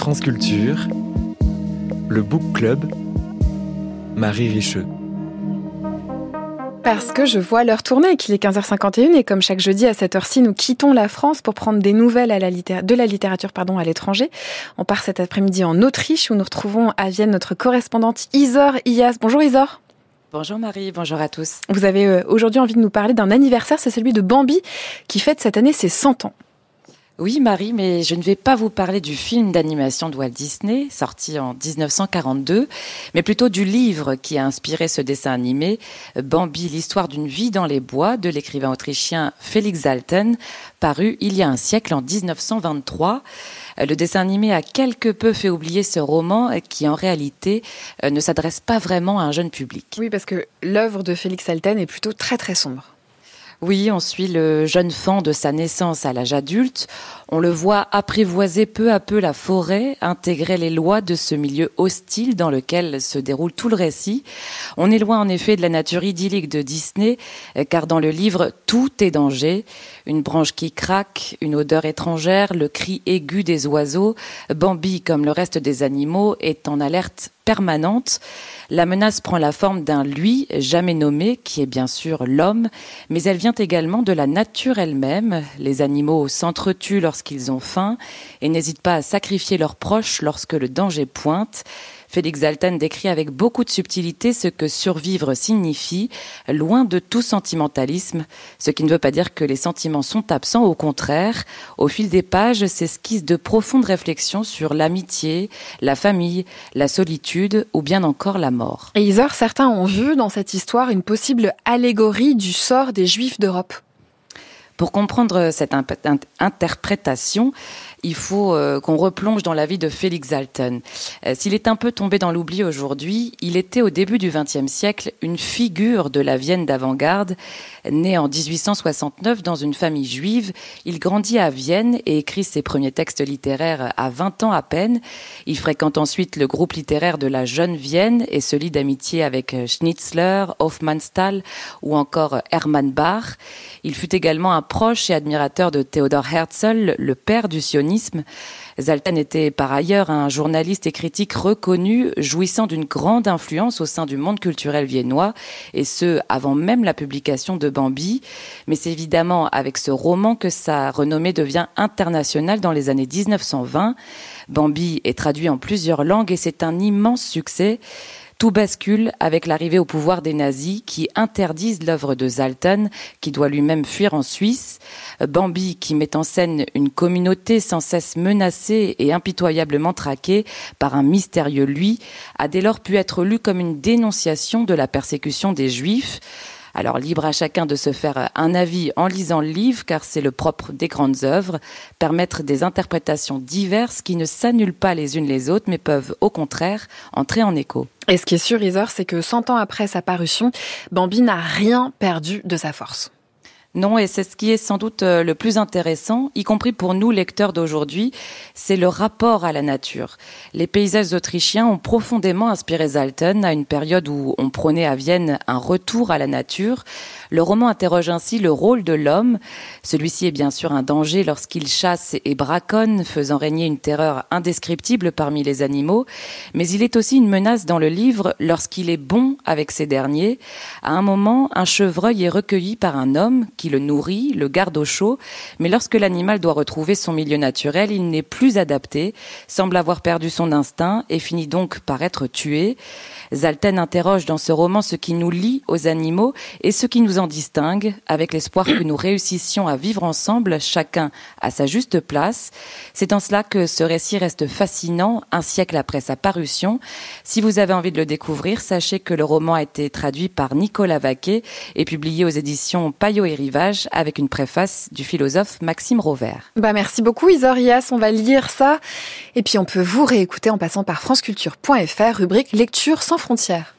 France Culture, le Book Club, Marie Richeux. Parce que je vois l'heure tourner, qu'il est 15h51 et comme chaque jeudi à cette heure-ci, nous quittons la France pour prendre des nouvelles à la de la littérature pardon, à l'étranger. On part cet après-midi en Autriche où nous retrouvons à Vienne notre correspondante Isor Ias. Bonjour Isor. Bonjour Marie, bonjour à tous. Vous avez euh, aujourd'hui envie de nous parler d'un anniversaire, c'est celui de Bambi qui fête cette année ses 100 ans. Oui, Marie, mais je ne vais pas vous parler du film d'animation de Walt Disney, sorti en 1942, mais plutôt du livre qui a inspiré ce dessin animé, Bambi, l'histoire d'une vie dans les bois, de l'écrivain autrichien Felix Salten, paru il y a un siècle en 1923. Le dessin animé a quelque peu fait oublier ce roman qui, en réalité, euh, ne s'adresse pas vraiment à un jeune public. Oui, parce que l'œuvre de Félix Salten est plutôt très très sombre. Oui, on suit le jeune fan de sa naissance à l'âge adulte. On le voit apprivoiser peu à peu la forêt, intégrer les lois de ce milieu hostile dans lequel se déroule tout le récit. On est loin en effet de la nature idyllique de Disney, car dans le livre, tout est danger. Une branche qui craque, une odeur étrangère, le cri aigu des oiseaux. Bambi, comme le reste des animaux, est en alerte permanente. La menace prend la forme d'un lui jamais nommé, qui est bien sûr l'homme, mais elle vient également de la nature elle-même. Les animaux s'entretuent lorsqu'ils ont faim et n'hésitent pas à sacrifier leurs proches lorsque le danger pointe. Félix Alten décrit avec beaucoup de subtilité ce que survivre signifie, loin de tout sentimentalisme, ce qui ne veut pas dire que les sentiments sont absents, au contraire. Au fil des pages s'esquissent de profondes réflexions sur l'amitié, la famille, la solitude ou bien encore la mort. Et Isor, certains ont vu dans cette histoire une possible allégorie du sort des Juifs d'Europe. Pour comprendre cette interprétation, il faut euh, qu'on replonge dans la vie de Félix Alten. Euh, s'il est un peu tombé dans l'oubli aujourd'hui, il était au début du XXe siècle une figure de la Vienne d'avant-garde. Né en 1869 dans une famille juive, il grandit à Vienne et écrit ses premiers textes littéraires à 20 ans à peine. Il fréquente ensuite le groupe littéraire de la Jeune Vienne et se lie d'amitié avec euh, Schnitzler, Hofmannsthal ou encore Hermann Bach. Il fut également proche et admirateur de Theodor Herzl, le père du sionisme Zaltan était par ailleurs un journaliste et critique reconnu, jouissant d'une grande influence au sein du monde culturel viennois, et ce, avant même la publication de Bambi. Mais c'est évidemment avec ce roman que sa renommée devient internationale dans les années 1920. Bambi est traduit en plusieurs langues et c'est un immense succès. Tout bascule avec l'arrivée au pouvoir des nazis qui interdisent l'œuvre de Zaltan, qui doit lui-même fuir en Suisse. Bambi, qui met en scène une communauté sans cesse menacée et impitoyablement traquée par un mystérieux lui, a dès lors pu être lu comme une dénonciation de la persécution des Juifs. Alors libre à chacun de se faire un avis en lisant le livre, car c'est le propre des grandes œuvres, permettre des interprétations diverses qui ne s'annulent pas les unes les autres, mais peuvent au contraire entrer en écho. Et ce qui est sûr, Isor, c'est que 100 ans après sa parution, Bambi n'a rien perdu de sa force. Non, et c'est ce qui est sans doute euh, le plus intéressant, y compris pour nous lecteurs d'aujourd'hui, c'est le rapport à la nature. Les paysages autrichiens ont profondément inspiré Zalten à une période où on prônait à Vienne un retour à la nature. Le roman interroge ainsi le rôle de l'homme. Celui-ci est bien sûr un danger lorsqu'il chasse et braconne, faisant régner une terreur indescriptible parmi les animaux, mais il est aussi une menace dans le livre lorsqu'il est bon avec ces derniers. À un moment, un chevreuil est recueilli par un homme qui le nourrit, le garde au chaud, mais lorsque l'animal doit retrouver son milieu naturel, il n'est plus adapté, semble avoir perdu son instinct et finit donc par être tué. Zalten interroge dans ce roman ce qui nous lie aux animaux et ce qui nous en distingue, avec l'espoir que nous réussissions à vivre ensemble, chacun à sa juste place. C'est en cela que ce récit reste fascinant, un siècle après sa parution. Si vous avez envie de le découvrir, sachez que le roman a été traduit par Nicolas Vaquet et publié aux éditions Payot et Avec une préface du philosophe Maxime Rovert. Bah merci beaucoup Isorias, on va lire ça et puis on peut vous réécouter en passant par franceculture.fr rubrique lecture sans frontières.